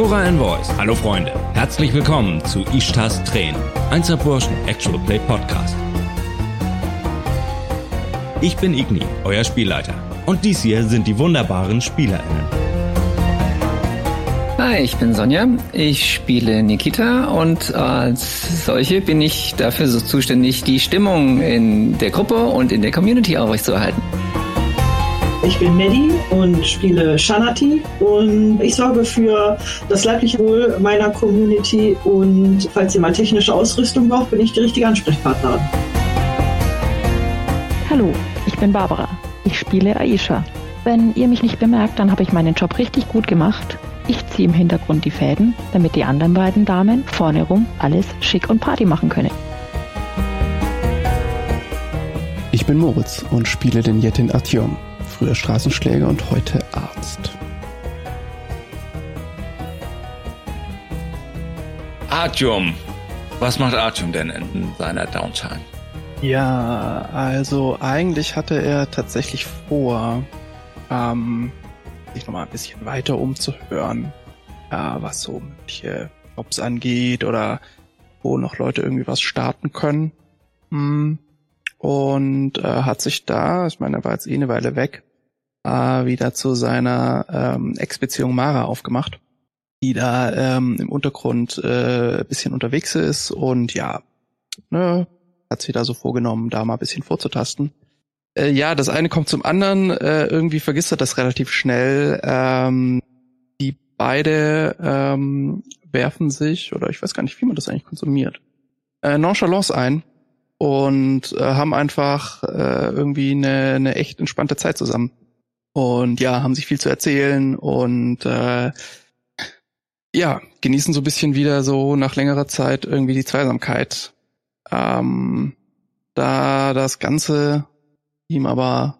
Cora and Voice. Hallo Freunde. Herzlich willkommen zu Ishtas Tränen. Einser Burschen Actual Play Podcast. Ich bin Igni, euer Spielleiter. Und dies hier sind die wunderbaren SpielerInnen. Hi, ich bin Sonja. Ich spiele Nikita und als solche bin ich dafür so zuständig, die Stimmung in der Gruppe und in der Community aufrechtzuerhalten. Ich bin Maddie und spiele Shanati und ich sorge für das leibliche Wohl meiner Community und falls ihr mal technische Ausrüstung braucht, bin ich die richtige Ansprechpartnerin. Hallo, ich bin Barbara. Ich spiele Aisha. Wenn ihr mich nicht bemerkt, dann habe ich meinen Job richtig gut gemacht. Ich ziehe im Hintergrund die Fäden, damit die anderen beiden Damen vorne rum alles schick und Party machen können. Ich bin Moritz und spiele den Jetin Artyom früher Straßenschläger und heute Arzt. Artyom. Was macht Artyom denn in seiner Downtime? Ja, also eigentlich hatte er tatsächlich vor, ähm, sich nochmal ein bisschen weiter umzuhören, äh, was so mögliche Jobs angeht oder wo noch Leute irgendwie was starten können. Hm. Und äh, hat sich da, ich meine, er war jetzt eh eine Weile weg, äh, wieder zu seiner ähm, Ex-Beziehung Mara aufgemacht, die da ähm, im Untergrund äh, bisschen unterwegs ist und ja, ne, hat sich da so vorgenommen, da mal ein bisschen vorzutasten. Äh, ja, das eine kommt zum anderen, äh, irgendwie vergisst er das relativ schnell. Ähm, die beide ähm, werfen sich, oder ich weiß gar nicht, wie man das eigentlich konsumiert, äh, Nonchalance ein und äh, haben einfach äh, irgendwie eine, eine echt entspannte Zeit zusammen und ja, haben sich viel zu erzählen und äh, ja, genießen so ein bisschen wieder so nach längerer Zeit irgendwie die Zweisamkeit. Ähm, da das Ganze ihm aber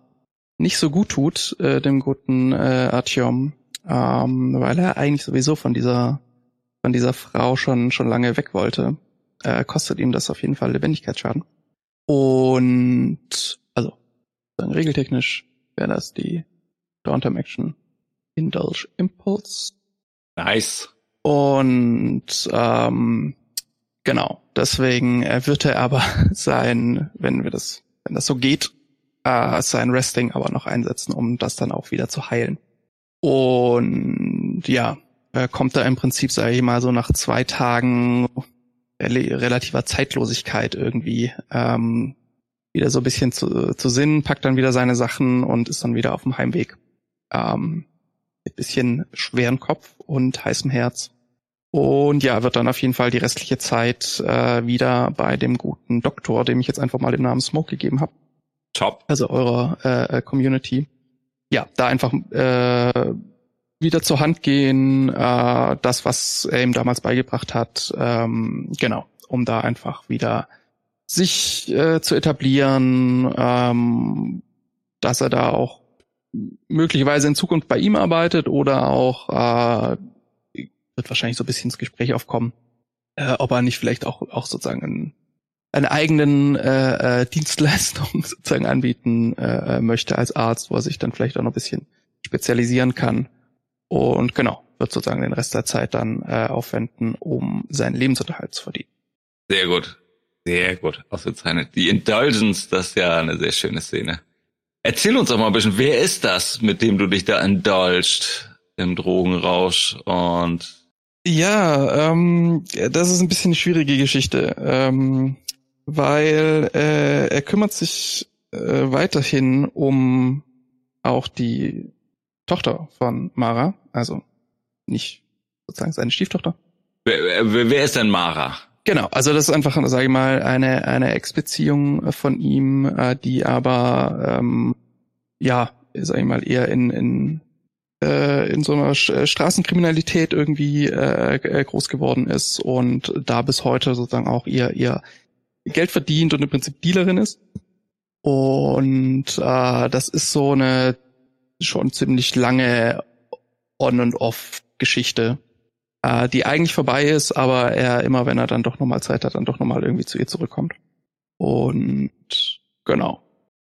nicht so gut tut, äh, dem guten äh, Artyom, ähm, weil er eigentlich sowieso von dieser von dieser Frau schon schon lange weg wollte, äh, kostet ihm das auf jeden Fall Lebendigkeitsschaden. Und also regeltechnisch wäre das die Downtime Action Indulge Impulse. Nice. Und ähm, genau, deswegen wird er aber sein, wenn wir das, wenn das so geht, äh, sein Resting aber noch einsetzen, um das dann auch wieder zu heilen. Und ja, äh, kommt da im Prinzip, sage ich mal, so nach zwei Tagen relativer Zeitlosigkeit irgendwie ähm, wieder so ein bisschen zu, zu Sinn, packt dann wieder seine Sachen und ist dann wieder auf dem Heimweg ähm, mit bisschen schweren Kopf und heißem Herz. Und ja, wird dann auf jeden Fall die restliche Zeit äh, wieder bei dem guten Doktor, dem ich jetzt einfach mal den Namen Smoke gegeben habe. Top. Also eurer äh, äh, Community. Ja, da einfach äh, wieder zur Hand gehen, äh, das, was er ihm damals beigebracht hat, ähm, genau, um da einfach wieder sich äh, zu etablieren, ähm, dass er da auch möglicherweise in Zukunft bei ihm arbeitet oder auch äh, wird wahrscheinlich so ein bisschen ins Gespräch aufkommen, äh, ob er nicht vielleicht auch auch sozusagen einen, eine eigenen äh, äh, Dienstleistung sozusagen anbieten äh, möchte als Arzt, wo er sich dann vielleicht auch noch ein bisschen spezialisieren kann. Und genau, wird sozusagen den Rest der Zeit dann äh, aufwenden, um seinen Lebensunterhalt zu verdienen. Sehr gut. Sehr gut. Ausgezeichnet. Die Indulgence, das ist ja eine sehr schöne Szene. Erzähl uns doch mal ein bisschen, wer ist das, mit dem du dich da indulged im Drogenrausch und ja, ähm, das ist ein bisschen eine schwierige Geschichte, ähm, weil äh, er kümmert sich äh, weiterhin um auch die Tochter von Mara, also nicht sozusagen seine Stieftochter. Wer, wer, wer ist denn Mara? Genau, also das ist einfach, sage ich mal, eine eine Ex-Beziehung von ihm, äh, die aber ähm, ja, sage ich mal, eher in in äh, in so einer äh, Straßenkriminalität irgendwie äh, äh, groß geworden ist und da bis heute sozusagen auch ihr ihr Geld verdient und im Prinzip Dealerin ist. Und äh, das ist so eine schon ziemlich lange On and Off Geschichte äh, die eigentlich vorbei ist, aber er immer, wenn er dann doch nochmal Zeit hat, dann doch nochmal irgendwie zu ihr zurückkommt. Und genau.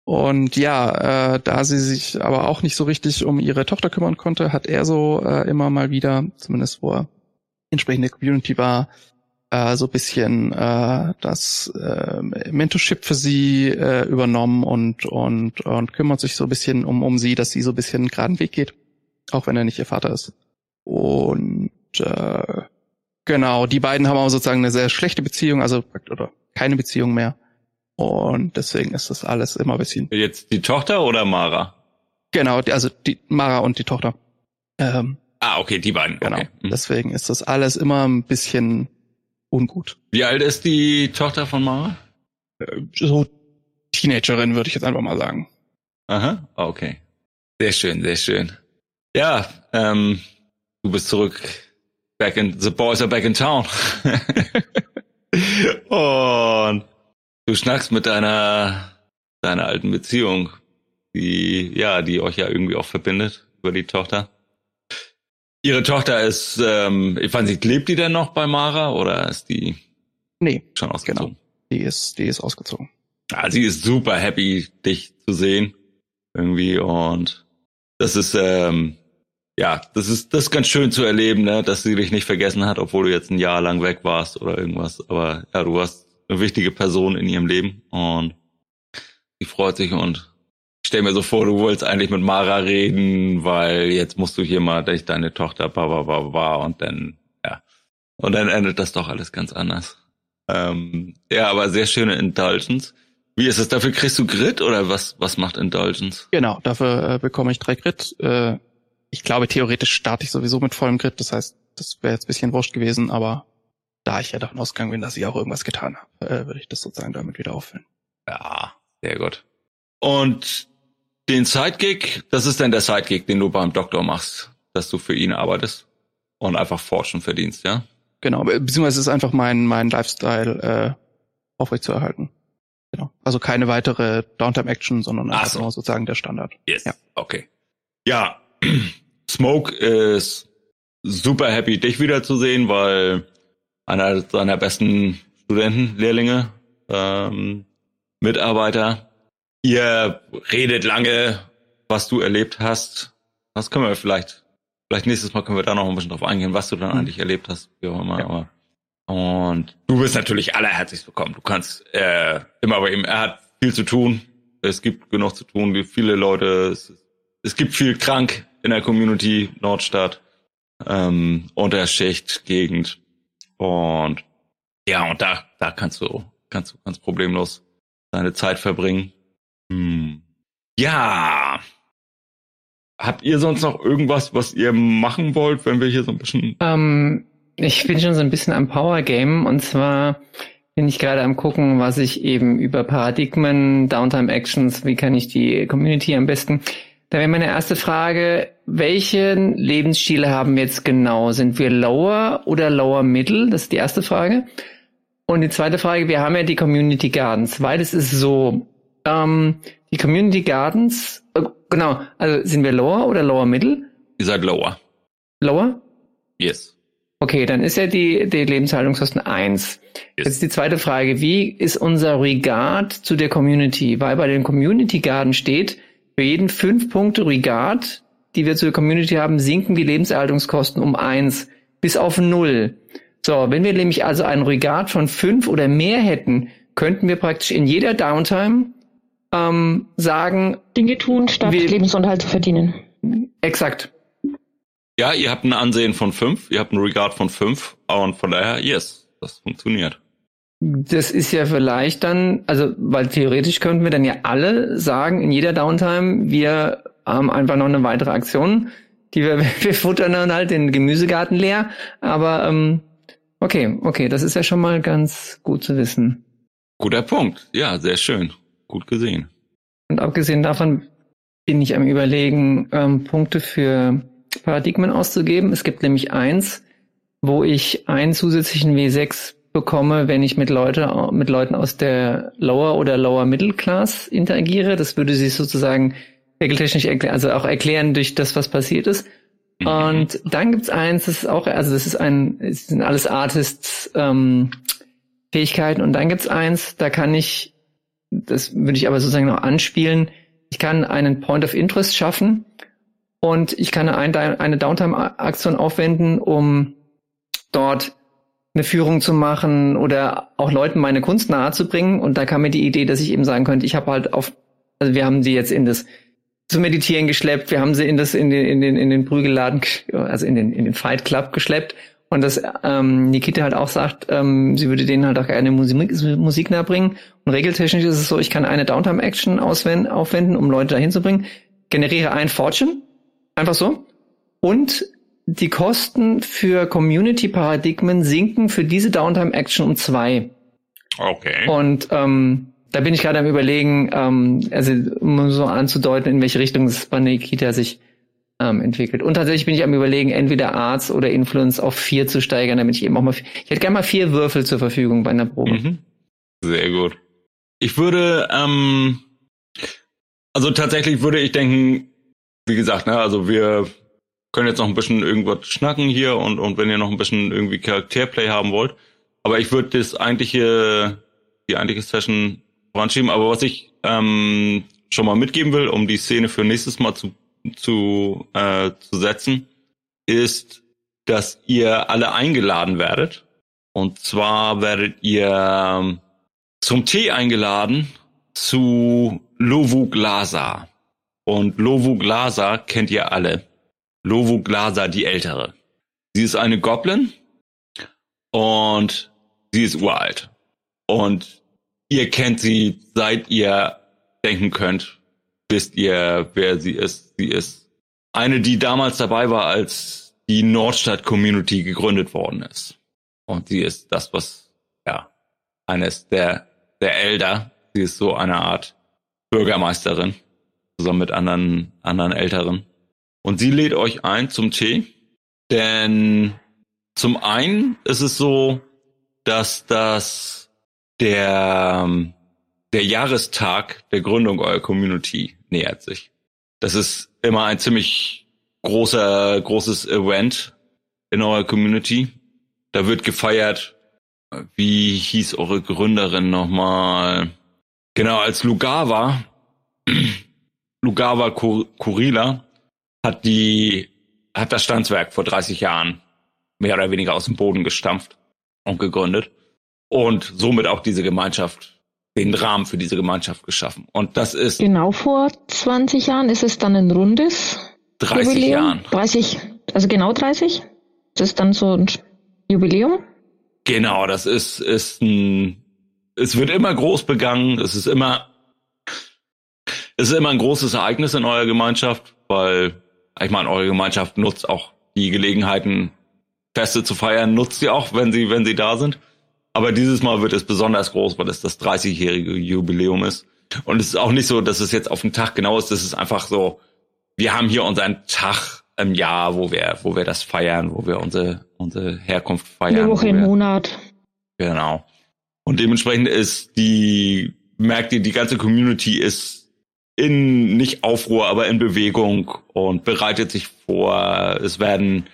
Und ja, äh, da sie sich aber auch nicht so richtig um ihre Tochter kümmern konnte, hat er so äh, immer mal wieder, zumindest wo er entsprechende Community war, äh, so bisschen äh, das äh, Mentorship für sie äh, übernommen und und und kümmert sich so ein bisschen um um sie, dass sie so ein bisschen einen geraden Weg geht, auch wenn er nicht ihr Vater ist. Und äh, genau, die beiden haben auch sozusagen eine sehr schlechte Beziehung, also oder keine Beziehung mehr. Und deswegen ist das alles immer ein bisschen. Jetzt die Tochter oder Mara? Genau, also die Mara und die Tochter. Ähm, ah, okay, die beiden. Genau. Okay. Mhm. Deswegen ist das alles immer ein bisschen ungut. Wie alt ist die Tochter von Mara? Äh, so Teenagerin, würde ich jetzt einfach mal sagen. Aha, okay. Sehr schön, sehr schön. Ja, ähm, du bist zurück. Back in, the boys are back in town. Und du schnackst mit deiner, deiner alten Beziehung, die, ja, die euch ja irgendwie auch verbindet über die Tochter. Ihre Tochter ist, ähm, ich weiß nicht, lebt die denn noch bei Mara oder ist die Nee, schon ausgezogen? die ist, die ist ausgezogen. Ja, sie ist super happy, dich zu sehen. Irgendwie und das ist, ähm, ja, das ist, das ist ganz schön zu erleben, ne, dass sie dich nicht vergessen hat, obwohl du jetzt ein Jahr lang weg warst oder irgendwas. Aber ja, du warst eine wichtige Person in ihrem Leben und sie freut sich und ich stell mir so vor, du wolltest eigentlich mit Mara reden, weil jetzt musst du hier mal durch deine Tochter bla bla bla bla und dann, ja. Und dann endet das doch alles ganz anders. Ähm, ja, aber sehr schöne Indulgence. Wie ist es? Dafür kriegst du Grit oder was, was macht Indulgence? Genau, dafür äh, bekomme ich drei Grit. Äh, ich glaube, theoretisch starte ich sowieso mit vollem Grit. Das heißt, das wäre jetzt ein bisschen wurscht gewesen, aber da ich ja davon ausgegangen bin, dass ich auch irgendwas getan habe, äh, würde ich das sozusagen damit wieder auffüllen. Ja, sehr gut. Und den Sidekick, das ist dann der Sidekick, den du beim Doktor machst, dass du für ihn arbeitest und einfach Forschen verdienst, ja? Genau, be- beziehungsweise es ist einfach mein, mein Lifestyle äh, aufrechtzuerhalten. Genau. Also keine weitere Downtime-Action, sondern Ach einfach so. nur sozusagen der Standard. Yes. Ja. Okay. Ja, Smoke ist super happy, dich wiederzusehen, weil einer seiner besten Studenten, Lehrlinge, ähm, Mitarbeiter, ihr redet lange, was du erlebt hast. Was können wir vielleicht, vielleicht nächstes Mal können wir da noch ein bisschen drauf eingehen, was du dann Hm. eigentlich erlebt hast, wie auch immer. Ja. Aber und du bist natürlich allerherzlichst willkommen. Du kannst äh, immer bei ihm. Er hat viel zu tun. Es gibt genug zu tun. Wie viele Leute. Es, es gibt viel krank in der Community Nordstadt. Ähm, Unterschicht, Gegend. Und ja, und da, da kannst du, kannst du ganz problemlos deine Zeit verbringen. Hm. Ja. Habt ihr sonst noch irgendwas, was ihr machen wollt, wenn wir hier so ein bisschen Ähm, ich bin schon so ein bisschen am Power Game und zwar bin ich gerade am gucken, was ich eben über Paradigmen, Downtime Actions, wie kann ich die Community am besten. Da wäre meine erste Frage, welchen Lebensstil haben wir jetzt genau? Sind wir Lower oder Lower Middle? Das ist die erste Frage. Und die zweite Frage, wir haben ja die Community Gardens, weil es ist so, ähm, die Community Gardens, äh, genau, also sind wir Lower oder Lower Middle? Ihr seid lower. Lower? Yes. Okay, dann ist ja die, die Lebenshaltungskosten eins. Yes. Jetzt die zweite Frage, wie ist unser Regard zu der Community? Weil bei den Community Garden steht, für jeden fünf Punkte Regard, die wir zur Community haben, sinken die Lebenserhaltungskosten um eins bis auf null. So, wenn wir nämlich also einen Regard von fünf oder mehr hätten, könnten wir praktisch in jeder Downtime ähm, sagen, Dinge tun, statt Wir- Lebensunterhalt zu verdienen. exakt, Ja, ihr habt ein Ansehen von fünf, ihr habt ein Regard von fünf und von daher, yes, das funktioniert. Das ist ja vielleicht dann, also, weil theoretisch könnten wir dann ja alle sagen, in jeder Downtime, wir haben einfach noch eine weitere Aktion, die wir, wir futtern dann halt den Gemüsegarten leer, aber, ähm, okay, okay, das ist ja schon mal ganz gut zu wissen. Guter Punkt. Ja, sehr schön. Gut gesehen. Und abgesehen davon bin ich am überlegen, ähm, Punkte für Paradigmen auszugeben. Es gibt nämlich eins, wo ich einen zusätzlichen W6 bekomme, wenn ich mit Leute, mit Leuten aus der Lower oder Lower Middle Class interagiere. Das würde sich sozusagen regeltechnisch erklären, also auch erklären durch das, was passiert ist. Mhm. Und dann gibt's eins, das ist auch, also das ist ein, es sind alles Artists ähm, Fähigkeiten. Und dann gibt's eins, da kann ich, das würde ich aber sozusagen noch anspielen, ich kann einen Point of Interest schaffen und ich kann eine, eine Downtime-Aktion aufwenden, um dort eine Führung zu machen oder auch Leuten meine Kunst nahe zu bringen. Und da kam mir die Idee, dass ich eben sagen könnte, ich habe halt auf, also wir haben sie jetzt in das zu meditieren geschleppt, wir haben sie in das in den in den in den Prügelladen, also in den in den Fight Club geschleppt und dass ähm, Nikita halt auch sagt, ähm, sie würde denen halt auch gerne Musik, Musik nahebringen. Und regeltechnisch ist es so, ich kann eine Downtime-Action auswenden, aufwenden, um Leute dahin zu bringen, generiere ein Fortune, einfach so. Und die Kosten für Community-Paradigmen sinken für diese Downtime-Action um zwei. Okay. Und ähm, da bin ich gerade am überlegen, ähm, also um so anzudeuten, in welche Richtung es bei Nikita sich ähm, entwickelt. Und tatsächlich bin ich am überlegen, entweder Arts oder Influence auf vier zu steigern, damit ich eben auch mal, ich hätte gerne mal vier Würfel zur Verfügung bei einer Probe. Mhm. Sehr gut. Ich würde, ähm, also tatsächlich würde ich denken, wie gesagt, ne, also wir können jetzt noch ein bisschen irgendwas schnacken hier und, und wenn ihr noch ein bisschen irgendwie Charakterplay haben wollt. Aber ich würde das eigentliche, die eigentliche Session voranschieben. Aber was ich ähm, schon mal mitgeben will, um die Szene für nächstes Mal zu, zu, äh, zu setzen, ist, dass ihr alle eingeladen werdet. Und zwar werdet ihr ähm, zum Tee eingeladen zu Lovu Glasa. Und Lovu Glasa kennt ihr alle. Lovu Glasa, die Ältere. Sie ist eine Goblin und sie ist uralt. Und ihr kennt sie, seit ihr denken könnt, wisst ihr, wer sie ist. Sie ist eine, die damals dabei war, als die Nordstadt-Community gegründet worden ist. Und sie ist das, was, ja, eines der, der Elder. Sie ist so eine Art Bürgermeisterin, zusammen mit anderen, anderen Älteren. Und sie lädt euch ein zum Tee, denn zum einen ist es so, dass das der, der Jahrestag der Gründung eurer Community nähert sich. Das ist immer ein ziemlich großer, großes Event in eurer Community. Da wird gefeiert, wie hieß eure Gründerin nochmal? Genau, als Lugava, Lugava Kurila hat die, hat das Standswerk vor 30 Jahren mehr oder weniger aus dem Boden gestampft und gegründet und somit auch diese Gemeinschaft, den Rahmen für diese Gemeinschaft geschaffen. Und das ist. Genau vor 20 Jahren ist es dann ein rundes 30 Jubiläum? Jahren. 30, also genau 30? Das ist dann so ein Jubiläum? Genau, das ist, ist ein, es wird immer groß begangen, es ist immer, es ist immer ein großes Ereignis in eurer Gemeinschaft, weil ich meine, eure Gemeinschaft nutzt auch die Gelegenheiten, Feste zu feiern, nutzt sie auch, wenn sie, wenn sie da sind. Aber dieses Mal wird es besonders groß, weil es das 30-jährige Jubiläum ist. Und es ist auch nicht so, dass es jetzt auf den Tag genau ist. Das ist einfach so, wir haben hier unseren Tag im Jahr, wo wir, wo wir das feiern, wo wir unsere, unsere Herkunft feiern. Eine Woche im Monat. Genau. Und dementsprechend ist die, merkt ihr, die ganze Community ist in nicht Aufruhr, aber in Bewegung und bereitet sich vor. Es werden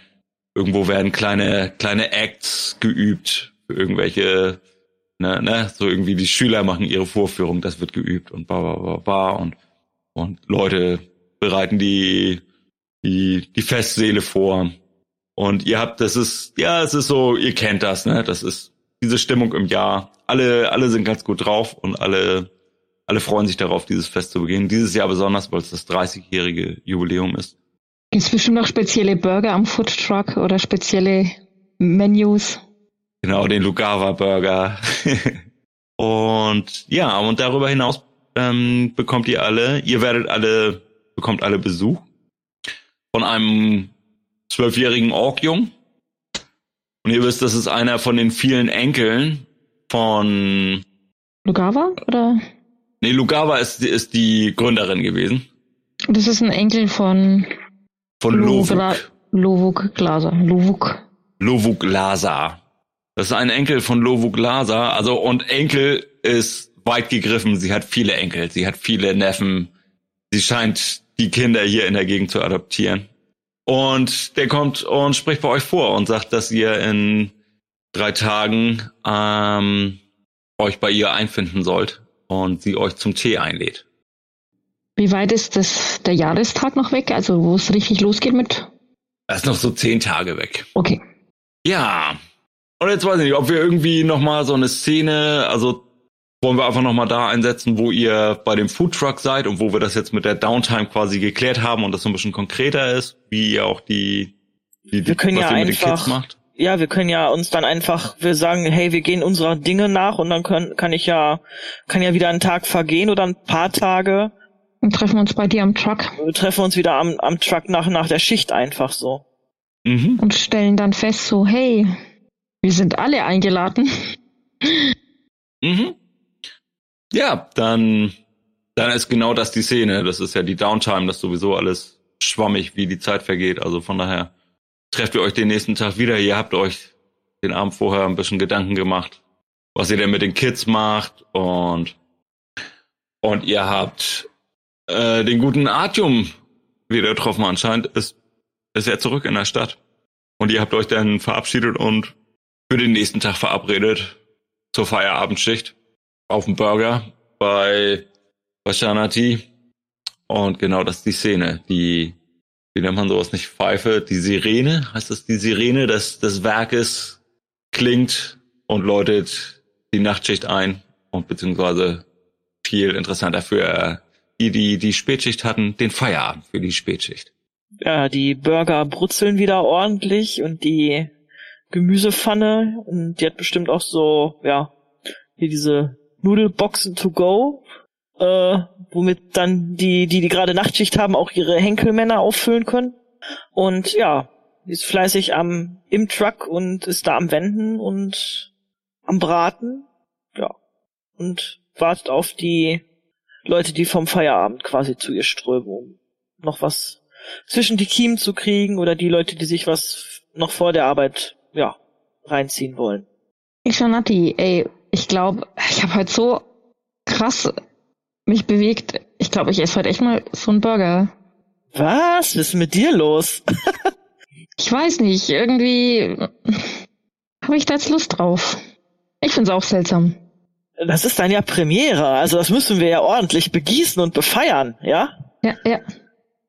irgendwo werden kleine kleine Acts geübt irgendwelche ne, ne, so irgendwie die Schüler machen ihre Vorführung, das wird geübt und ba ba ba ba und und Leute bereiten die die die Festsäle vor und ihr habt das ist ja, es ist so, ihr kennt das, ne? Das ist diese Stimmung im Jahr. Alle alle sind ganz gut drauf und alle alle freuen sich darauf, dieses Fest zu begehen. Dieses Jahr besonders, weil es das 30-jährige Jubiläum ist. Gibt es bestimmt noch spezielle Burger am Food Truck oder spezielle Menus? Genau, den Lugava Burger. und ja, und darüber hinaus ähm, bekommt ihr alle, ihr werdet alle, bekommt alle Besuch von einem zwölfjährigen Orkjung. Und ihr wisst, das ist einer von den vielen Enkeln von Lugava oder? Nee, Lugawa ist, ist die Gründerin gewesen. Das ist ein Enkel von von Lovuk. Lovuk Glaser. Lovuk. Lovuk Lazar. Das ist ein Enkel von Lovuk Lazar. Also, und Enkel ist weit gegriffen. Sie hat viele Enkel. Sie hat viele Neffen. Sie scheint die Kinder hier in der Gegend zu adoptieren. Und der kommt und spricht bei euch vor und sagt, dass ihr in drei Tagen ähm, euch bei ihr einfinden sollt und sie euch zum Tee einlädt. Wie weit ist das der Jahrestag noch weg? Also wo es richtig losgeht mit? Das ist noch so zehn Tage weg. Okay. Ja, Und jetzt weiß ich nicht, ob wir irgendwie nochmal so eine Szene, also wollen wir einfach nochmal da einsetzen, wo ihr bei dem Foodtruck seid und wo wir das jetzt mit der Downtime quasi geklärt haben und das so ein bisschen konkreter ist, wie ihr auch die, die, wir können was ja ihr mit den einfach, Kids macht. ja, wir können ja uns dann einfach, wir sagen, hey, wir gehen unserer Dinge nach und dann können, kann ich ja, kann ja wieder ein Tag vergehen oder ein paar Tage. Und treffen uns bei dir am Truck Wir treffen uns wieder am, am Truck nach, nach der Schicht einfach so. Mhm. und stellen dann fest, so, hey, wir sind alle eingeladen. Mhm. Ja, dann, dann ist genau das die Szene. Das ist ja die Downtime, das sowieso alles schwammig, wie die Zeit vergeht. Also von daher trefft ihr euch den nächsten Tag wieder. Ihr habt euch den Abend vorher ein bisschen Gedanken gemacht, was ihr denn mit den Kids macht und, und ihr habt äh, den guten Artium wieder getroffen. Anscheinend ist, ist er zurück in der Stadt. Und ihr habt euch dann verabschiedet und für den nächsten Tag verabredet zur Feierabendschicht auf dem Burger bei, bei Shanati. Und genau das ist die Szene. Die, wie nennt man sowas nicht? Pfeife, die Sirene, heißt das die Sirene des, des Werkes klingt und läutet die Nachtschicht ein und beziehungsweise viel interessanter für die, die die Spätschicht hatten, den Feierabend für die Spätschicht. Ja, die Burger brutzeln wieder ordentlich und die Gemüsepfanne und die hat bestimmt auch so, ja, hier diese Nudelboxen to go, äh, womit dann die, die, die gerade Nachtschicht haben, auch ihre Henkelmänner auffüllen können. Und ja, die ist fleißig am, im Truck und ist da am Wenden und am Braten. Ja. Und wartet auf die Leute, die vom Feierabend quasi zu ihr strömen, um noch was zwischen die Kiemen zu kriegen oder die Leute, die sich was noch vor der Arbeit, ja, reinziehen wollen. Ich schon Nati, ey, ich glaube, ich habe heute so krass mich bewegt. Ich glaube, ich esse heute echt mal so einen Burger. Was? Was ist mit dir los? Ich weiß nicht, irgendwie habe ich da jetzt Lust drauf. Ich find's auch seltsam. Das ist dann ja Premiere, also das müssen wir ja ordentlich begießen und befeiern, ja? Ja, ja.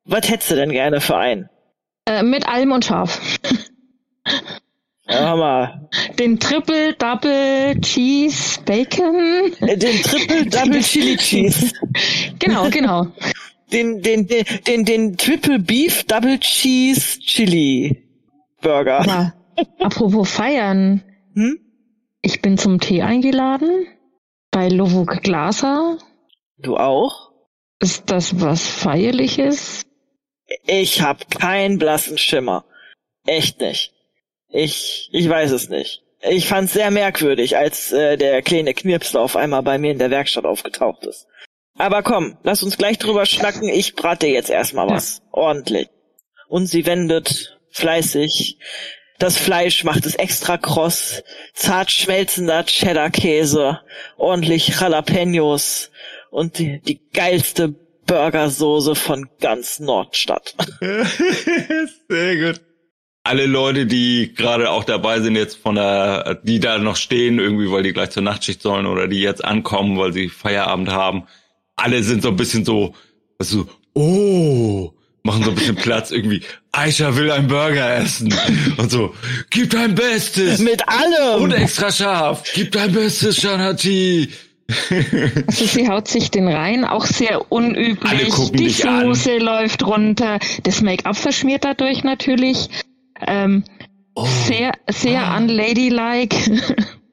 Was hättest du denn gerne für einen? Äh, mit allem und scharf. Ja, mal. Den Triple Double Cheese Bacon. Äh, Den Triple Double Chili Cheese. Genau, genau. Den, den, den, den, den Triple Beef Double Cheese Chili Burger. Aber apropos feiern, Hm? ich bin zum Tee eingeladen bei Lovuk Glaser. Du auch? Ist das was Feierliches? Ich hab keinen blassen Schimmer. Echt nicht. Ich, ich weiß es nicht. Ich fand's sehr merkwürdig, als äh, der kleine Knirpsler auf einmal bei mir in der Werkstatt aufgetaucht ist. Aber komm, lass uns gleich drüber schnacken. Ich brate jetzt erstmal was. Ordentlich. Und sie wendet fleißig. Das Fleisch macht es extra kross. Zart schmelzender Cheddar-Käse. Ordentlich Jalapenos. Und die, die geilste Burgersoße von ganz Nordstadt. Sehr gut. Alle Leute, die gerade auch dabei sind jetzt von der, die da noch stehen, irgendwie, weil die gleich zur Nachtschicht sollen oder die jetzt ankommen, weil sie Feierabend haben, alle sind so ein bisschen so, so, oh, machen so ein bisschen Platz irgendwie. Aisha will einen Burger essen und so, gib dein Bestes Mit allem! und extra scharf, gib dein Bestes, Shanati. Also sie haut sich den rein, auch sehr Alle unüblich. gucken Die. Soße läuft runter, das Make-up verschmiert dadurch natürlich. Ähm, Oh. Sehr, sehr Ah. unladylike.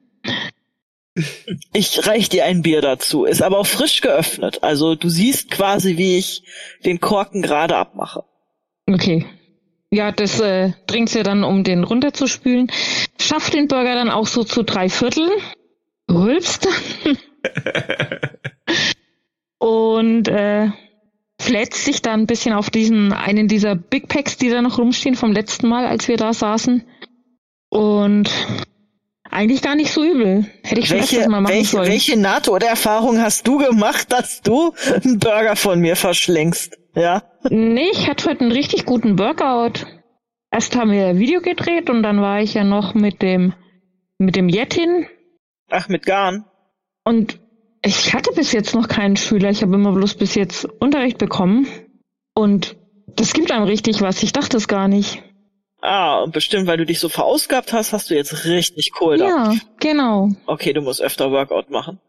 Ich reich dir ein Bier dazu, ist aber auch frisch geöffnet. Also du siehst quasi, wie ich den Korken gerade abmache. Okay. Ja, das äh, trinkt sie dann, um den runterzuspülen. Schafft den Burger dann auch so zu drei Vierteln. Rülpst dann. Und äh, flätzt sich dann ein bisschen auf diesen einen dieser Big Packs, die da noch rumstehen vom letzten Mal, als wir da saßen. Und eigentlich gar nicht so übel. Hätte ich schon Welche, mal machen welche, sollen. welche NATO-Erfahrung hast du gemacht, dass du einen Burger von mir verschlingst? Ja? Nee, ich hatte heute einen richtig guten Workout. Erst haben wir ein Video gedreht und dann war ich ja noch mit dem mit dem Jettin Ach, mit Garn. und ich hatte bis jetzt noch keinen Schüler. Ich habe immer bloß bis jetzt Unterricht bekommen und das gibt einem richtig was. Ich dachte es gar nicht. Ah, und bestimmt, weil du dich so verausgabt hast, hast du jetzt richtig Kohl da. Ja, genau. Okay, du musst öfter Workout machen.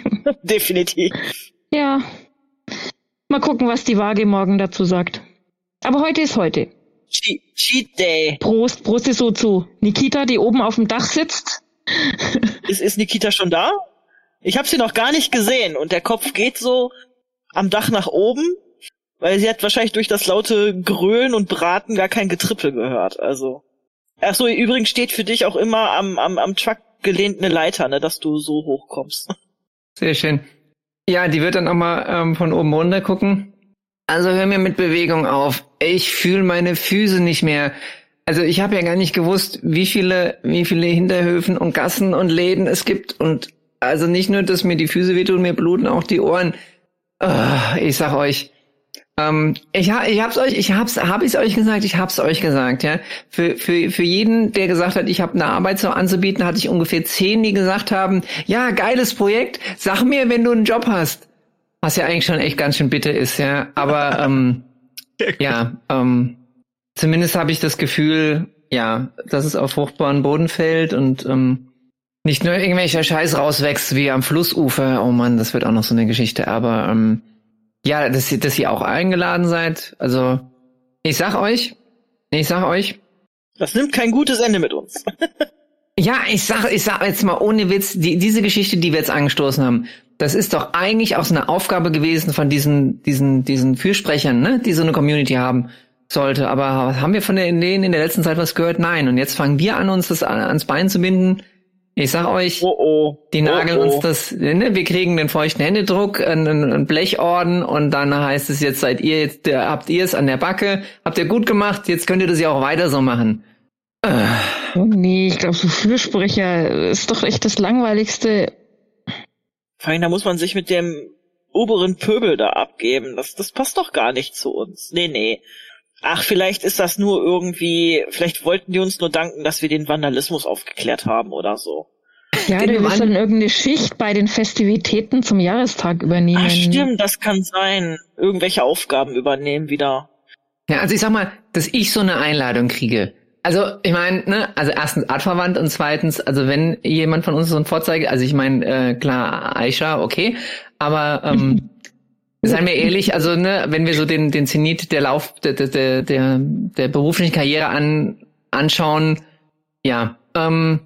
Definitiv. Ja. Mal gucken, was die Waage morgen dazu sagt. Aber heute ist heute. Cheat, Cheat Day. Prost, Prost ist so zu Nikita, die oben auf dem Dach sitzt. Ist, ist Nikita schon da? Ich habe sie noch gar nicht gesehen und der Kopf geht so am Dach nach oben, weil sie hat wahrscheinlich durch das laute Grölen und Braten gar kein Getrippel gehört. Also. Ach so, übrigens steht für dich auch immer am, am, am Truck gelehnt eine Leiter, ne, dass du so hochkommst. Sehr schön. Ja, die wird dann auch mal ähm, von oben runter gucken. Also hör mir mit Bewegung auf. Ich fühle meine Füße nicht mehr. Also ich habe ja gar nicht gewusst, wie viele, wie viele Hinterhöfen und Gassen und Läden es gibt. Und also nicht nur, dass mir die Füße wehtun, mir bluten auch die Ohren. Ah, ich sag euch, ähm, ich, ha, ich hab's euch, ich hab's, hab ich's euch gesagt, ich hab's euch gesagt, ja. Für, für, für jeden, der gesagt hat, ich habe eine Arbeit so anzubieten, hatte ich ungefähr zehn, die gesagt haben, ja, geiles Projekt, sag mir, wenn du einen Job hast. Was ja eigentlich schon echt ganz schön bitter ist, ja. Aber ähm, ja, ähm, zumindest habe ich das Gefühl, ja, dass es auf fruchtbaren Boden fällt und ähm, nicht nur irgendwelcher Scheiß rauswächst wie am Flussufer. Oh Mann, das wird auch noch so eine Geschichte. Aber ähm, ja, dass, ihr- dass ihr auch eingeladen seid. Also ich sag euch, ich sag euch, Das nimmt kein gutes Ende mit uns. ja, ich sag, ich sag jetzt mal ohne Witz, die, diese Geschichte, die wir jetzt angestoßen haben, das ist doch eigentlich auch so eine Aufgabe gewesen von diesen, diesen, diesen Fürsprechern, ne, die so eine Community haben sollte. Aber haben wir von denen in der letzten Zeit was gehört? Nein. Und jetzt fangen wir an, uns das an- ans Bein zu binden. Ich sag euch, Oh oh. die nageln oh, oh. uns das, ne, wir kriegen den feuchten Händedruck, einen, einen Blechorden und dann heißt es jetzt seid ihr jetzt, habt ihr es an der Backe, habt ihr gut gemacht, jetzt könnt ihr das ja auch weiter so machen. Äh, Oh nee, ich glaube, so Fürsprecher ist doch echt das Langweiligste. Vor allem, da muss man sich mit dem oberen Pöbel da abgeben. Das, das passt doch gar nicht zu uns. Nee, nee. Ach, vielleicht ist das nur irgendwie, vielleicht wollten die uns nur danken, dass wir den Vandalismus aufgeklärt haben oder so. Ja, Den du wirst dann irgendeine Schicht bei den Festivitäten zum Jahrestag übernehmen. Ach, stimmt, das kann sein. Irgendwelche Aufgaben übernehmen wieder. Ja, also ich sag mal, dass ich so eine Einladung kriege. Also ich meine, ne, also erstens artverwandt und zweitens, also wenn jemand von uns so ein Vorzeige, also ich meine, äh, klar, Aisha, okay, aber ähm, seien wir ehrlich, also ne, wenn wir so den den Zenit der Lauf der der der, der beruflichen Karriere an anschauen, ja, ähm,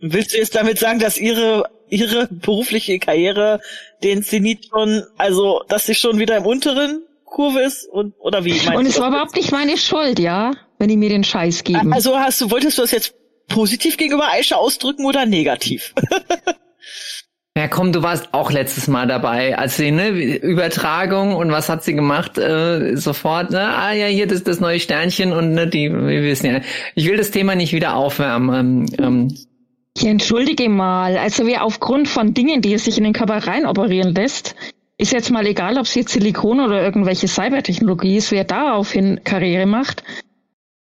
Willst du jetzt damit sagen, dass ihre ihre berufliche Karriere den Zenit schon, also dass sie schon wieder im unteren Kurve ist und oder wie? meinst Und du es das war überhaupt nicht meine Schuld, ja, wenn die mir den Scheiß geben. Also hast du wolltest du das jetzt positiv gegenüber Aisha ausdrücken oder negativ? Ja, komm, du warst auch letztes Mal dabei, als sie, ne, Übertragung und was hat sie gemacht? Äh, sofort, ne, ah ja, hier das, das neue Sternchen und ne, die, wir wissen ja. Ich will das Thema nicht wieder aufwärmen. Ähm, ähm, Ja, entschuldige mal. Also wer aufgrund von Dingen, die es sich in den Körper rein operieren lässt, ist jetzt mal egal, ob es jetzt Silikon oder irgendwelche Cybertechnologie ist, wer daraufhin Karriere macht.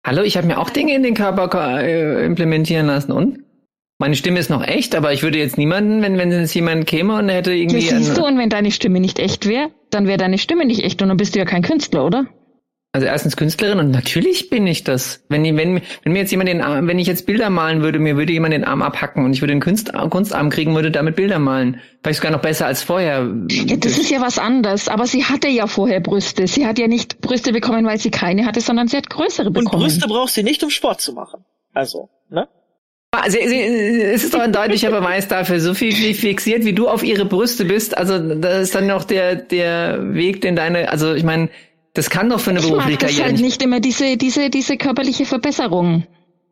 hallo, ich habe mir auch Dinge in den Körper äh, implementieren lassen und? Meine Stimme ist noch echt, aber ich würde jetzt niemanden, wenn, wenn jetzt jemand käme und er hätte irgendwie. siehst du, und wenn deine Stimme nicht echt wäre, dann wäre deine Stimme nicht echt und dann bist du ja kein Künstler, oder? also erstens Künstlerin und natürlich bin ich das. Wenn, wenn, wenn mir jetzt jemand den Arm, wenn ich jetzt Bilder malen würde, mir würde jemand den Arm abhacken und ich würde einen Kunst, Kunstarm kriegen, würde damit Bilder malen. Vielleicht sogar noch besser als vorher. Ja, das ist ja was anderes. Aber sie hatte ja vorher Brüste. Sie hat ja nicht Brüste bekommen, weil sie keine hatte, sondern sie hat größere Und bekommen. Brüste brauchst du nicht, um Sport zu machen. Also, ne? Also, sie, es ist doch ein deutlicher Beweis dafür, so viel, viel fixiert, wie du auf ihre Brüste bist. Also das ist dann noch der der Weg, den deine, also ich meine, das kann doch für eine ich berufliche das Karriere halt nicht. immer diese, diese, diese körperliche Verbesserung.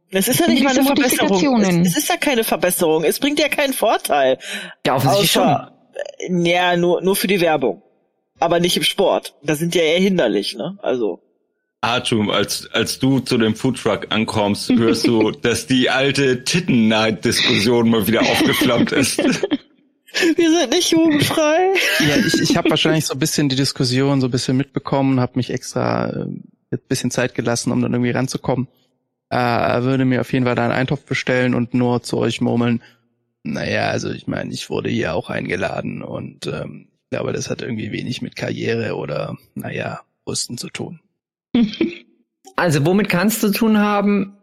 Es ist ja nicht mal Diese eine Verbesserung. Modifikationen. Es, es ist ja keine Verbesserung. Es bringt ja keinen Vorteil. Ja, offensichtlich schon. Außer, äh, ja, nur, nur für die Werbung. Aber nicht im Sport. Da sind ja eher hinderlich, ne? Also. Artum, als, als du zu dem Foodtruck ankommst, hörst du, dass die alte Titten-Neid-Diskussion mal wieder aufgeflammt ist. Wir sind nicht jugendfrei. Ja, ich, ich habe wahrscheinlich so ein bisschen die Diskussion so ein bisschen mitbekommen, habe mich extra äh, ein bisschen Zeit gelassen, um dann irgendwie ranzukommen. Äh, würde mir auf jeden Fall da einen Eintopf bestellen und nur zu euch murmeln. Naja, also ich meine, ich wurde hier auch eingeladen und ähm, ich glaube, das hat irgendwie wenig mit Karriere oder, naja, Brüsten zu tun. Also womit kannst du tun haben?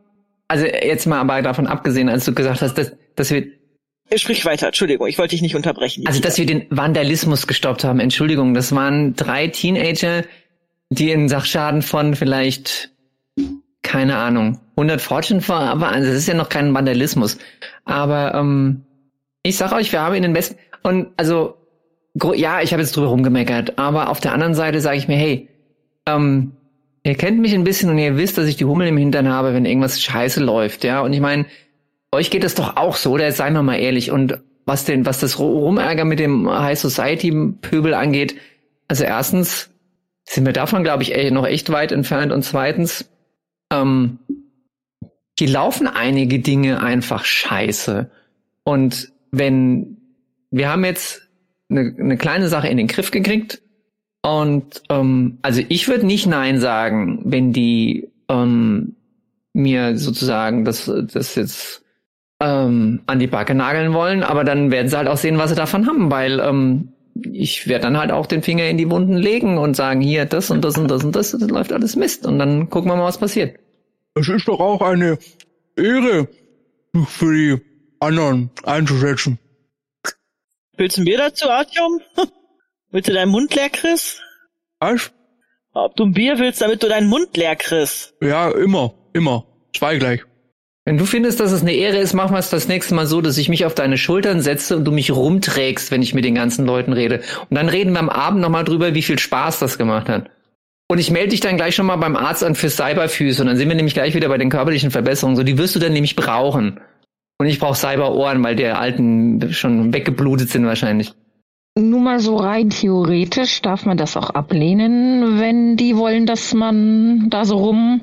also jetzt mal aber davon abgesehen, als du gesagt hast, dass, dass wir Sprich weiter, Entschuldigung, ich wollte dich nicht unterbrechen. Also, dass wir den Vandalismus gestoppt haben, Entschuldigung, das waren drei Teenager, die einen Sachschaden von vielleicht, keine Ahnung, 100 Fortune waren. Also, das ist ja noch kein Vandalismus. Aber ähm, ich sag euch, wir haben in den besten und also ja, ich habe jetzt drüber rumgemeckert, aber auf der anderen Seite sage ich mir, hey, ähm, ihr kennt mich ein bisschen und ihr wisst, dass ich die Hummel im Hintern habe, wenn irgendwas scheiße läuft, ja. Und ich meine, euch geht es doch auch so, oder seien wir mal ehrlich. Und was denn, was das Rumärger mit dem High Society Pöbel angeht, also erstens sind wir davon, glaube ich, noch echt weit entfernt und zweitens, ähm, die laufen einige Dinge einfach scheiße. Und wenn wir haben jetzt eine, eine kleine Sache in den Griff gekriegt und ähm, also ich würde nicht Nein sagen, wenn die ähm, mir sozusagen das, das jetzt ähm, an die Backe nageln wollen, aber dann werden sie halt auch sehen, was sie davon haben, weil ähm, ich werde dann halt auch den Finger in die Wunden legen und sagen, hier, das und das und das und das, das läuft alles Mist. Und dann gucken wir mal, was passiert. Es ist doch auch eine Ehre für die anderen einzusetzen. Willst du Bier dazu, Artyom? willst du deinen Mund leer, Chris? Was? Ob du ein Bier willst, damit du deinen Mund leer kriegst? Ja, immer, immer. Zwei gleich. Wenn du findest, dass es eine Ehre ist, machen wir es das nächste Mal so, dass ich mich auf deine Schultern setze und du mich rumträgst, wenn ich mit den ganzen Leuten rede. Und dann reden wir am Abend nochmal drüber, wie viel Spaß das gemacht hat. Und ich melde dich dann gleich schon mal beim Arzt an für Cyberfüße und dann sind wir nämlich gleich wieder bei den körperlichen Verbesserungen. So, die wirst du dann nämlich brauchen. Und ich brauche Cyberohren, weil die alten schon weggeblutet sind wahrscheinlich. Nur mal so rein theoretisch darf man das auch ablehnen, wenn die wollen, dass man da so rum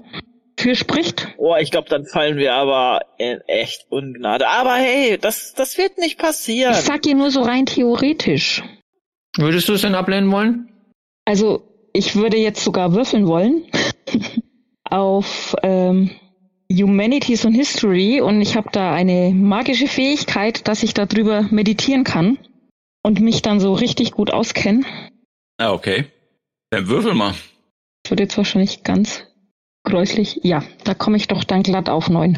für spricht. Oh, ich glaube, dann fallen wir aber in echt Ungnade. Aber hey, das, das wird nicht passieren. Ich sag dir nur so rein theoretisch. Würdest du es denn ablehnen wollen? Also, ich würde jetzt sogar würfeln wollen auf ähm, Humanities und History und ich habe da eine magische Fähigkeit, dass ich darüber meditieren kann und mich dann so richtig gut auskenne. Ah, okay. Dann würfel mal. Das wird jetzt wahrscheinlich ganz gräuslich. Ja, da komme ich doch dann glatt auf neun.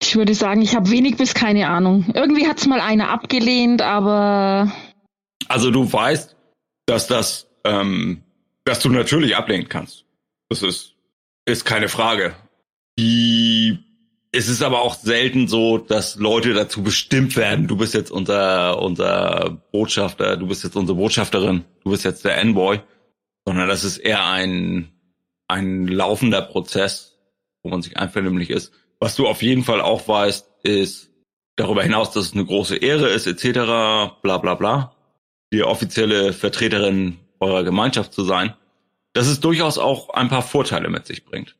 Ich würde sagen, ich habe wenig bis keine Ahnung. Irgendwie hat's mal einer abgelehnt, aber. Also du weißt, dass das, ähm, dass du natürlich ablehnen kannst. Das ist, ist keine Frage. Die, es ist aber auch selten so, dass Leute dazu bestimmt werden. Du bist jetzt unser, unser Botschafter, du bist jetzt unsere Botschafterin, du bist jetzt der Envoy sondern das ist eher ein, ein laufender Prozess, wo man sich einvernehmlich ist. Was du auf jeden Fall auch weißt, ist darüber hinaus, dass es eine große Ehre ist, etc., bla bla bla, die offizielle Vertreterin eurer Gemeinschaft zu sein, dass es durchaus auch ein paar Vorteile mit sich bringt.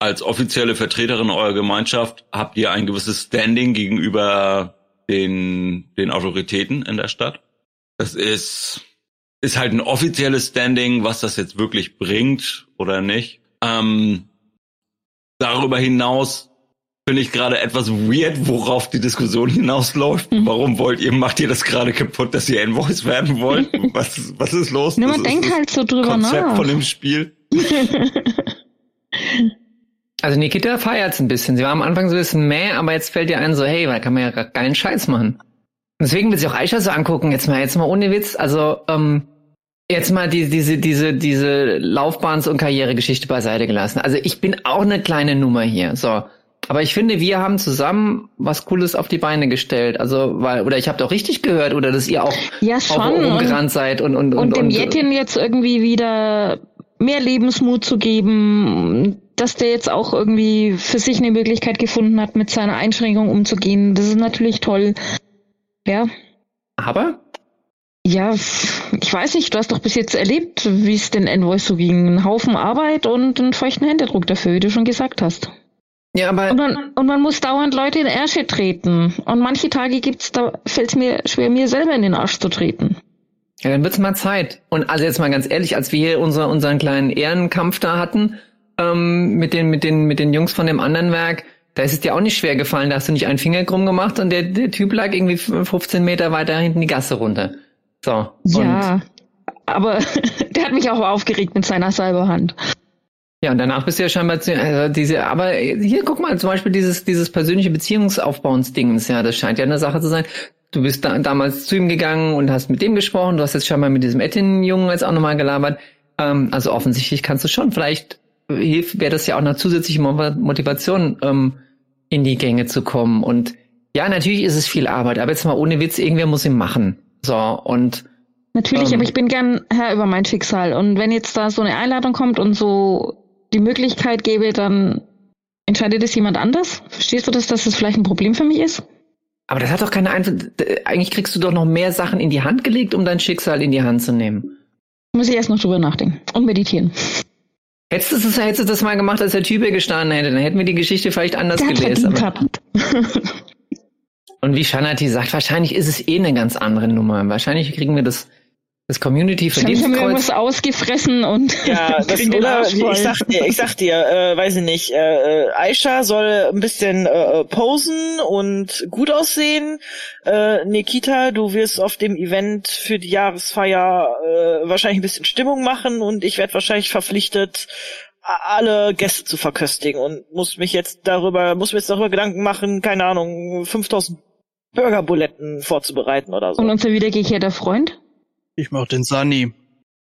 Als offizielle Vertreterin eurer Gemeinschaft habt ihr ein gewisses Standing gegenüber den, den Autoritäten in der Stadt. Das ist ist halt ein offizielles Standing, was das jetzt wirklich bringt oder nicht. Ähm, darüber hinaus finde ich gerade etwas weird, worauf die Diskussion hinausläuft. Mhm. Warum wollt ihr, macht ihr das gerade kaputt, dass ihr Invoice werden wollt? was, was ist los? Na, man denkt halt so drüber Konzept nach. von dem Spiel. also Nikita feiert's ein bisschen. Sie war am Anfang so ein bisschen meh, aber jetzt fällt ihr ein so, hey, da kann man ja geilen Scheiß machen. Deswegen will sich auch Aisha so angucken, jetzt mal, jetzt mal ohne Witz. Also, ähm, jetzt mal die, diese, diese, diese Laufbahns- und Karrieregeschichte beiseite gelassen. Also ich bin auch eine kleine Nummer hier. So. Aber ich finde, wir haben zusammen was Cooles auf die Beine gestellt. Also, weil, oder ich habe doch richtig gehört, oder dass ihr auch, ja, schon. umgerannt seid und, und, und, und dem und, Jetin jetzt irgendwie wieder mehr Lebensmut zu geben, dass der jetzt auch irgendwie für sich eine Möglichkeit gefunden hat, mit seiner Einschränkung umzugehen. Das ist natürlich toll. Ja. Aber? Ja, ich weiß nicht, du hast doch bis jetzt erlebt, wie es den Envoys so ging. Ein Haufen Arbeit und einen feuchten Händedruck dafür, wie du schon gesagt hast. Ja, aber. Und man, und man muss dauernd Leute in Ärsche treten. Und manche Tage gibt's, da fällt's mir schwer, mir selber in den Arsch zu treten. Ja, dann wird's mal Zeit. Und also jetzt mal ganz ehrlich, als wir hier unser, unseren kleinen Ehrenkampf da hatten, ähm, mit den, mit den, mit den Jungs von dem anderen Werk, da ist es dir auch nicht schwer gefallen, da hast du nicht einen Finger krumm gemacht und der, der Typ lag irgendwie 15 Meter weiter hinten die Gasse runter. So. Ja, aber der hat mich auch aufgeregt mit seiner Cyberhand. Ja, und danach bist du ja scheinbar zu, also diese, aber hier guck mal, zum Beispiel dieses, dieses persönliche Beziehungsaufbauensdingens, ja, das scheint ja eine Sache zu sein. Du bist da, damals zu ihm gegangen und hast mit dem gesprochen, du hast jetzt scheinbar mit diesem Ettin-Jungen jetzt auch nochmal gelabert. Ähm, also offensichtlich kannst du schon, vielleicht hilft, wäre das ja auch eine zusätzliche Motivation, ähm, in die Gänge zu kommen. Und ja, natürlich ist es viel Arbeit, aber jetzt mal ohne Witz, irgendwer muss ihn machen. So, und Natürlich, Ähm. aber ich bin gern Herr über mein Schicksal. Und wenn jetzt da so eine Einladung kommt und so die Möglichkeit gäbe, dann entscheidet es jemand anders. Verstehst du das, dass das vielleicht ein Problem für mich ist? Aber das hat doch keine Einfluss. Eigentlich kriegst du doch noch mehr Sachen in die Hand gelegt, um dein Schicksal in die Hand zu nehmen. Muss ich erst noch drüber nachdenken und meditieren. Hättest du das, hättest du das mal gemacht, als der Typ hier gestanden hätte, dann hätten wir die Geschichte vielleicht anders Der gelesen. und wie Shanati sagt, wahrscheinlich ist es eh eine ganz andere Nummer. Wahrscheinlich kriegen wir das, das Community Wahrscheinlich haben wir Verdienstkreuz. irgendwas ausgefressen und Ja, das, oder ich sag dir, ich sag dir, äh, weiß ich nicht, äh, äh, Aisha soll ein bisschen äh, posen und gut aussehen. Äh, Nikita, du wirst auf dem Event für die Jahresfeier äh, wahrscheinlich ein bisschen Stimmung machen und ich werde wahrscheinlich verpflichtet, alle Gäste zu verköstigen und muss mich jetzt darüber, muss mir jetzt darüber Gedanken machen, keine Ahnung, 5000 Burgerbuletten vorzubereiten oder so. Und unser wiedergekehrter Freund? Ich mach den Sunny.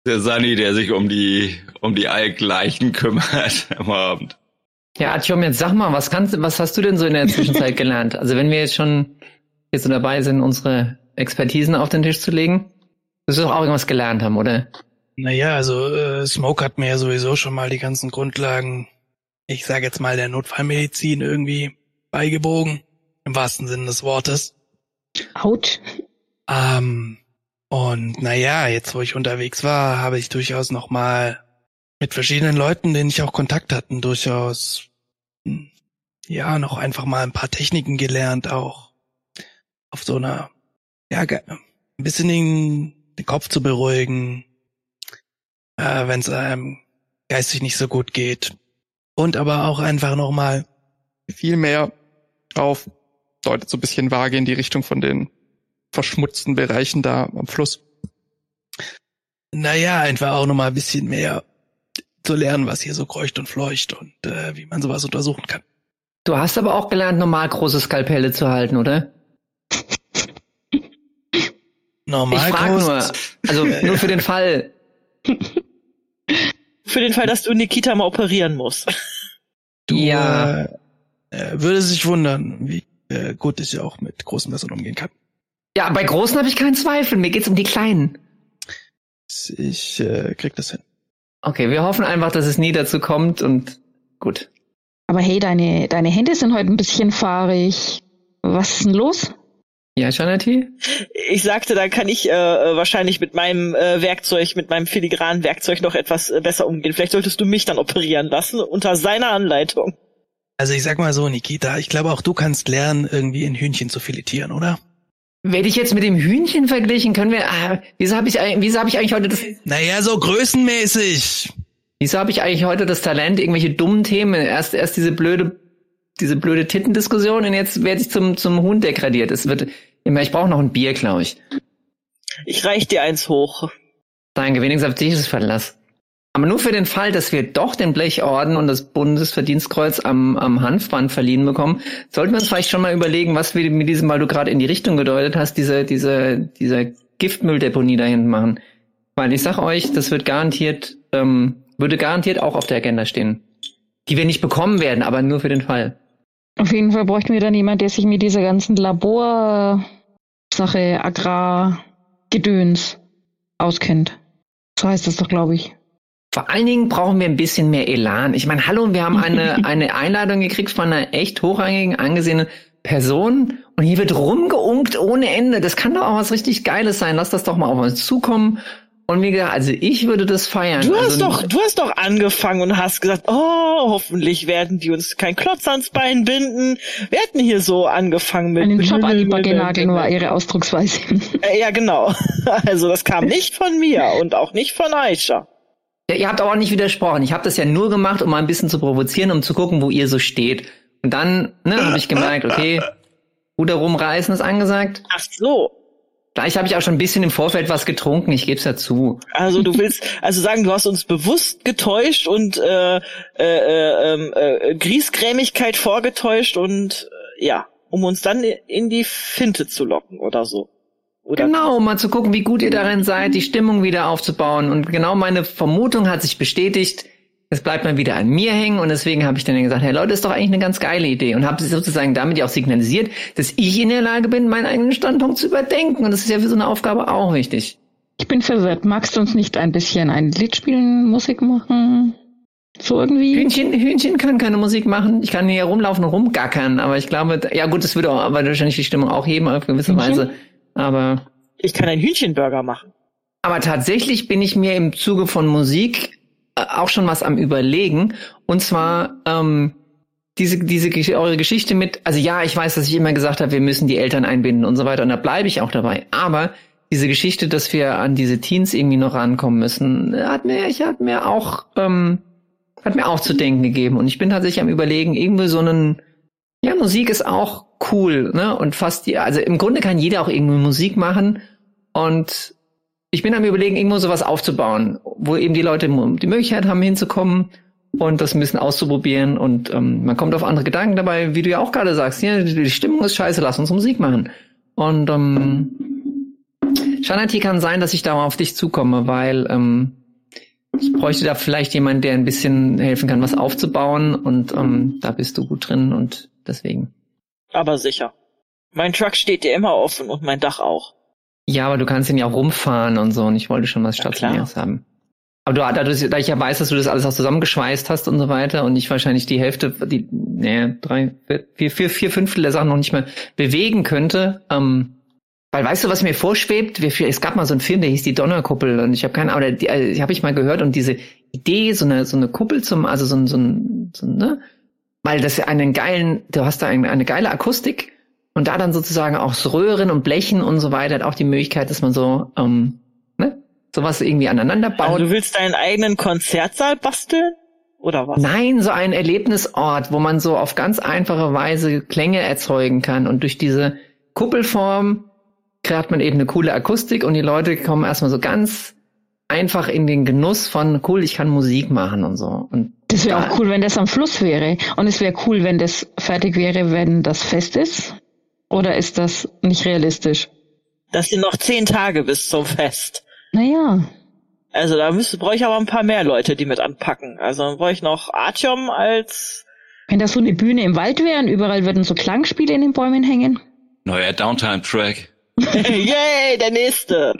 Der Sunny, der sich um die, um die Alkleichen kümmert am Abend. Ja, Atjom, jetzt sag mal, was kannst, was hast du denn so in der Zwischenzeit gelernt? Also wenn wir jetzt schon jetzt so dabei sind, unsere Expertisen auf den Tisch zu legen, wirst du doch auch irgendwas gelernt haben, oder? Naja, also äh, Smoke hat mir ja sowieso schon mal die ganzen Grundlagen, ich sage jetzt mal der Notfallmedizin irgendwie beigebogen, im wahrsten Sinne des Wortes. Autsch. Ähm, und naja, jetzt wo ich unterwegs war, habe ich durchaus noch mal mit verschiedenen Leuten, denen ich auch Kontakt hatten, durchaus hm, ja noch einfach mal ein paar Techniken gelernt, auch auf so einer ja ein bisschen den, den Kopf zu beruhigen, äh, wenn es einem geistig nicht so gut geht. Und aber auch einfach noch mal viel mehr auf deutet so ein bisschen vage in die Richtung von den verschmutzten Bereichen da am Fluss. naja, einfach auch noch mal ein bisschen mehr zu lernen, was hier so kreucht und fleucht und äh, wie man sowas untersuchen kann. Du hast aber auch gelernt, normal große Skalpelle zu halten, oder? Normal ich frage nur, also nur für den Fall. Für den Fall, dass du Nikita mal operieren musst. Du Ja. äh, äh, würde sich wundern, wie äh, gut ich auch mit großen Messern umgehen kann. Ja, bei Großen habe ich keinen Zweifel. Mir geht's um die Kleinen. Ich äh, krieg das hin. Okay, wir hoffen einfach, dass es nie dazu kommt und gut. Aber hey, deine, deine Hände sind heute ein bisschen fahrig. Was ist denn los? Ja, Shanati? Ich sagte, da kann ich äh, wahrscheinlich mit meinem äh, Werkzeug, mit meinem filigranen Werkzeug noch etwas äh, besser umgehen. Vielleicht solltest du mich dann operieren lassen unter seiner Anleitung. Also ich sag mal so, Nikita, ich glaube auch du kannst lernen, irgendwie ein Hühnchen zu filetieren, oder? Werde ich jetzt mit dem Hühnchen verglichen? Können wir, ah, wieso habe ich, wieso habe ich eigentlich heute das, Naja, so größenmäßig. wieso habe ich eigentlich heute das Talent, irgendwelche dummen Themen, erst, erst diese blöde, diese blöde Tittendiskussion und jetzt werde ich zum, zum Huhn degradiert. Es wird immer, ich brauche noch ein Bier, glaube ich. Ich reich dir eins hoch. Danke, wenigstens auf dich ist es Verlass. Aber nur für den Fall, dass wir doch den Blechorden und das Bundesverdienstkreuz am, am Hanfband verliehen bekommen, sollten wir uns vielleicht schon mal überlegen, was wir mit diesem, weil du gerade in die Richtung gedeutet hast, diese, diese, diese Giftmülldeponie da hinten machen. Weil ich sag euch, das wird garantiert, ähm, würde garantiert auch auf der Agenda stehen. Die wir nicht bekommen werden, aber nur für den Fall. Auf jeden Fall bräuchten wir dann jemand, der sich mit dieser ganzen Labor-Sache, Agrar-Gedöns auskennt. So heißt das doch, glaube ich. Vor allen Dingen brauchen wir ein bisschen mehr Elan. Ich meine, hallo, wir haben eine, eine Einladung gekriegt von einer echt hochrangigen, angesehenen Person und hier wird rumgeunkt ohne Ende. Das kann doch auch was richtig Geiles sein. Lass das doch mal auf uns zukommen. Und wie gesagt, also ich würde das feiern. Du hast also, doch, du hast doch angefangen und hast gesagt, oh, hoffentlich werden die uns kein Klotz ans Bein binden. Wir hätten hier so angefangen mit Einen Job an die Backe nageln war ihre Ausdrucksweise. Äh, Ja, genau. Also das kam nicht von mir und auch nicht von Aisha. Ja, ihr habt auch nicht widersprochen. Ich habe das ja nur gemacht, um mal ein bisschen zu provozieren, um zu gucken, wo ihr so steht. Und dann ne, habe ich gemerkt, okay, Ruder rumreißen ist angesagt. Ach so. Vielleicht habe ich auch schon ein bisschen im Vorfeld was getrunken, ich gebe es dazu. Also du willst also sagen, du hast uns bewusst getäuscht und äh, äh, äh, äh, Griesgrämigkeit vorgetäuscht und äh, ja, um uns dann in die Finte zu locken oder so. Oder Genau, um mal zu gucken, wie gut ihr darin seid, die Stimmung wieder aufzubauen. Und genau meine Vermutung hat sich bestätigt. Es bleibt mal wieder an mir hängen und deswegen habe ich dann gesagt, hey Leute, ist doch eigentlich eine ganz geile Idee und habe sozusagen damit ja auch signalisiert, dass ich in der Lage bin, meinen eigenen Standpunkt zu überdenken und das ist ja für so eine Aufgabe auch wichtig. Ich bin verwirrt. Magst du uns nicht ein bisschen ein Lied spielen, Musik machen? So irgendwie? Hühnchen, Hühnchen können keine Musik machen. Ich kann hier rumlaufen und rumgackern, aber ich glaube, ja gut, das würde auch, aber wahrscheinlich die Stimmung auch heben auf gewisse Hühnchen? Weise. Aber ich kann einen Hühnchenburger machen. Aber tatsächlich bin ich mir im Zuge von Musik äh, auch schon was am überlegen. Und zwar ähm, diese, diese eure Geschichte mit, also ja, ich weiß, dass ich immer gesagt habe, wir müssen die Eltern einbinden und so weiter. Und da bleibe ich auch dabei. Aber diese Geschichte, dass wir an diese Teens irgendwie noch rankommen müssen, hat mir, ich hat mir auch, ähm, hat mir auch zu denken gegeben. Und ich bin tatsächlich am überlegen, irgendwie so einen, ja, Musik ist auch cool, ne? Und fast die, also im Grunde kann jeder auch irgendwie Musik machen. Und ich bin am überlegen, irgendwo sowas aufzubauen, wo eben die Leute die Möglichkeit haben, hinzukommen und das ein bisschen auszuprobieren. Und ähm, man kommt auf andere Gedanken dabei, wie du ja auch gerade sagst, ja, die Stimmung ist scheiße, lass uns Musik machen. Und ähm, Shanati kann sein, dass ich da mal auf dich zukomme, weil ähm, ich bräuchte da vielleicht jemanden, der ein bisschen helfen kann, was aufzubauen. Und ähm, da bist du gut drin und deswegen. Aber sicher. Mein Truck steht dir immer offen und mein Dach auch. Ja, aber du kannst ihn ja auch rumfahren und so. Und ich wollte schon was Ja, Stationäres haben. Aber du, dadurch, da ich ja weiß, dass du das alles auch zusammengeschweißt hast und so weiter und ich wahrscheinlich die Hälfte, die, nee, drei, vier, vier, vier Fünftel der Sachen noch nicht mehr bewegen könnte, ähm, weil weißt du, was mir vorschwebt? Wir, es gab mal so einen Film, der hieß die Donnerkuppel und ich habe keine Ahnung, die, äh, habe ich mal gehört und diese Idee, so eine so eine Kuppel zum, also so ein, so ein, so ein ne, weil das einen geilen, du hast da eine, eine geile Akustik und da dann sozusagen auch Röhren und Blechen und so weiter hat auch die Möglichkeit, dass man so, ähm, ne, sowas irgendwie aneinander baut. Also du willst deinen eigenen Konzertsaal basteln? Oder was? Nein, so ein Erlebnisort, wo man so auf ganz einfache Weise Klänge erzeugen kann. Und durch diese Kuppelform hat man eben eine coole Akustik und die Leute kommen erstmal so ganz einfach in den Genuss von, cool, ich kann Musik machen und so. Und Das wäre auch cool, wenn das am Fluss wäre. Und es wäre cool, wenn das fertig wäre, wenn das fest ist. Oder ist das nicht realistisch? Das sind noch zehn Tage bis zum Fest. Naja, Also da müsste, brauche ich aber ein paar mehr Leute, die mit anpacken. Also dann brauche ich noch Artyom als wenn das so eine Bühne im Wald wäre und überall würden so Klangspiele in den Bäumen hängen. Neuer Downtime-Track. Yay, der nächste.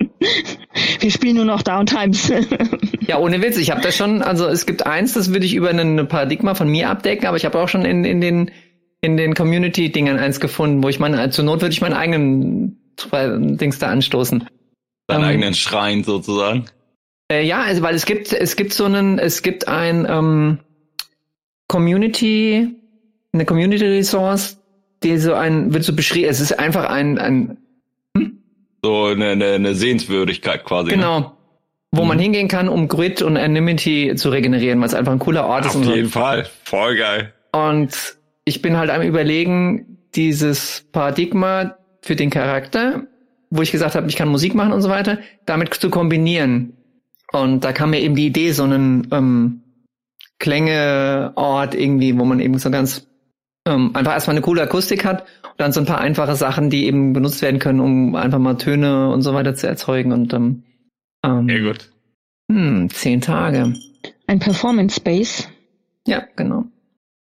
Wir spielen nur noch Downtimes. Ja, ohne Witz, ich habe das schon, also es gibt eins, das würde ich über ein Paradigma von mir abdecken, aber ich habe auch schon in, in den in den Community-Dingern eins gefunden, wo ich meine, zur Not würde ich meinen eigenen Dings da anstoßen. Seinen Ähm, eigenen Schrein sozusagen. Äh, ja, also, weil es gibt, es gibt so einen, es gibt ein ähm, Community, eine Community Resource, die so ein, wird so beschrieben, es ist einfach ein, ein So eine, eine, eine Sehenswürdigkeit quasi. Ne? Wo man Mhm. hingehen kann, um Grid und Anonymity zu regenerieren, weil es einfach ein cooler Ort ist Auf und so. jeden Fall. Voll geil. Und ich bin halt am überlegen, dieses Paradigma für den Charakter, wo ich gesagt habe, ich kann Musik machen und so weiter, damit zu kombinieren. Und da kam mir eben die Idee, so einen ähm, Klängeort irgendwie, wo man eben so ganz ähm, einfach erstmal eine coole Akustik hat und dann so ein paar einfache Sachen, die eben benutzt werden können, um einfach mal Töne und so weiter zu erzeugen. Und ähm, ähm, Sehr gut. hm, zehn Tage. Ein Performance Space. Ja, genau.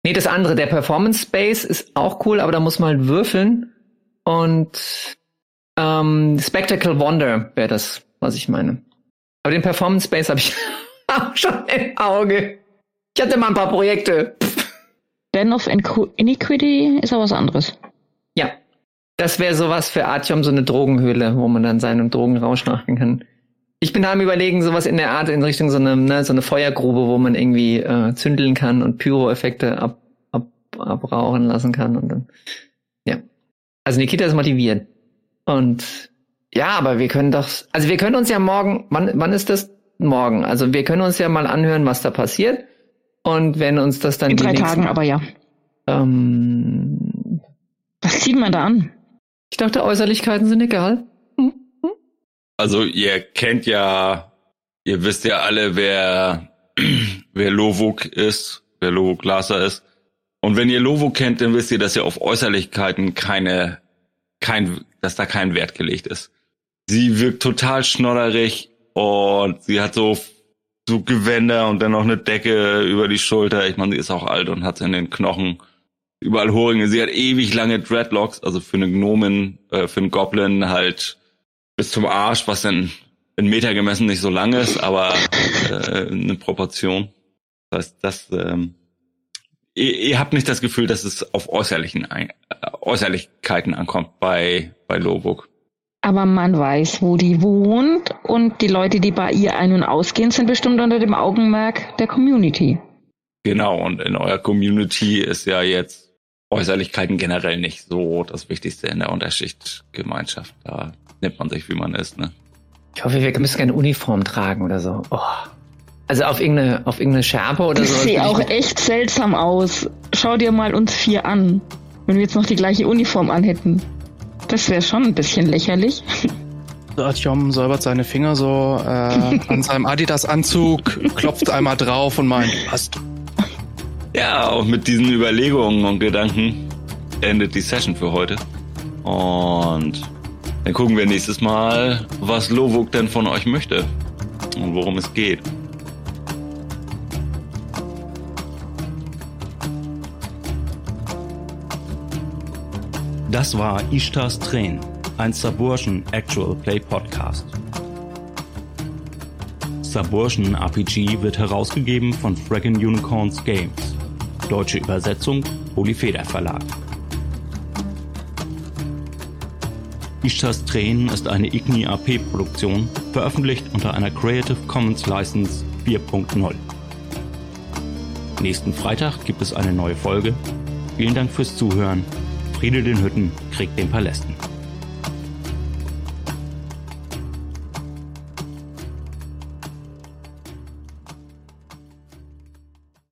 Nee, das andere, der Performance Space ist auch cool, aber da muss man halt würfeln. Und ähm, Spectacle Wonder wäre das, was ich meine. Aber den Performance Space habe ich auch schon im Auge. Ich hatte mal ein paar Projekte. Den of Iniquity ist aber was anderes. Ja. Das wäre sowas für Artyom, so eine Drogenhöhle, wo man dann seinen Drogenrausch nachgehen kann. Ich bin da am überlegen, sowas in der Art in Richtung so eine, ne, so eine Feuergrube, wo man irgendwie äh, zündeln kann und Pyro-Effekte ab, ab, abrauchen lassen kann und dann. Ja. Also Nikita ist motiviert. Und ja, aber wir können doch. Also wir können uns ja morgen, wann, wann ist das? Morgen. Also wir können uns ja mal anhören, was da passiert. Und wenn uns das dann In drei Tagen, aber ja. ähm, Was zieht man da an? ich dachte, Äußerlichkeiten sind egal. Also ihr kennt ja, ihr wisst ja alle, wer, wer Lovuk ist, wer Lovuk Glaser ist. Und wenn ihr Lovuk kennt, dann wisst ihr, dass ihr auf Äußerlichkeiten keine, kein, dass da kein Wert gelegt ist. Sie wirkt total schnodderig und sie hat so, so Gewänder und dann noch eine Decke über die Schulter. Ich meine, sie ist auch alt und hat in den Knochen überall Horinge. Sie hat ewig lange Dreadlocks, also für eine Gnomen, äh, für einen Goblin halt bis zum Arsch, was dann in Meter gemessen nicht so lang ist, aber äh, eine Proportion. Das heißt, das ähm, ihr, ihr habt nicht das Gefühl, dass es auf äußerlichen äh, Äußerlichkeiten ankommt bei bei Lobuk. Aber man weiß, wo die wohnt und die Leute, die bei ihr ein- und ausgehen, sind bestimmt unter dem Augenmerk der Community. Genau, und in eurer Community ist ja jetzt Äußerlichkeiten generell nicht so das Wichtigste in der Unterschichtgemeinschaft. Da nimmt man sich, wie man ist, ne? Ich hoffe, wir müssen keine Uniform tragen oder so. Oh. Also auf irgendeine, auf irgendeine Schärpe oder Das so. sieht auch echt seltsam aus. Schau dir mal uns vier an. Wenn wir jetzt noch die gleiche Uniform anhätten. Das wäre schon ein bisschen lächerlich. Artyom säubert seine Finger so äh, an seinem Adidas-Anzug, klopft einmal drauf und meint, passt. Ja, auch mit diesen Überlegungen und Gedanken endet die Session für heute. Und dann gucken wir nächstes Mal, was Lovuk denn von euch möchte und worum es geht. Das war Ishtars Tränen, ein Subversion Actual Play Podcast. Subversion RPG wird herausgegeben von Fraggin Unicorns Games. Deutsche Übersetzung Polyfeder Verlag. Ishtars Tränen ist eine Igni AP Produktion, veröffentlicht unter einer Creative Commons License 4.0. Nächsten Freitag gibt es eine neue Folge. Vielen Dank fürs Zuhören. Friede den Hütten, Krieg den Palästen.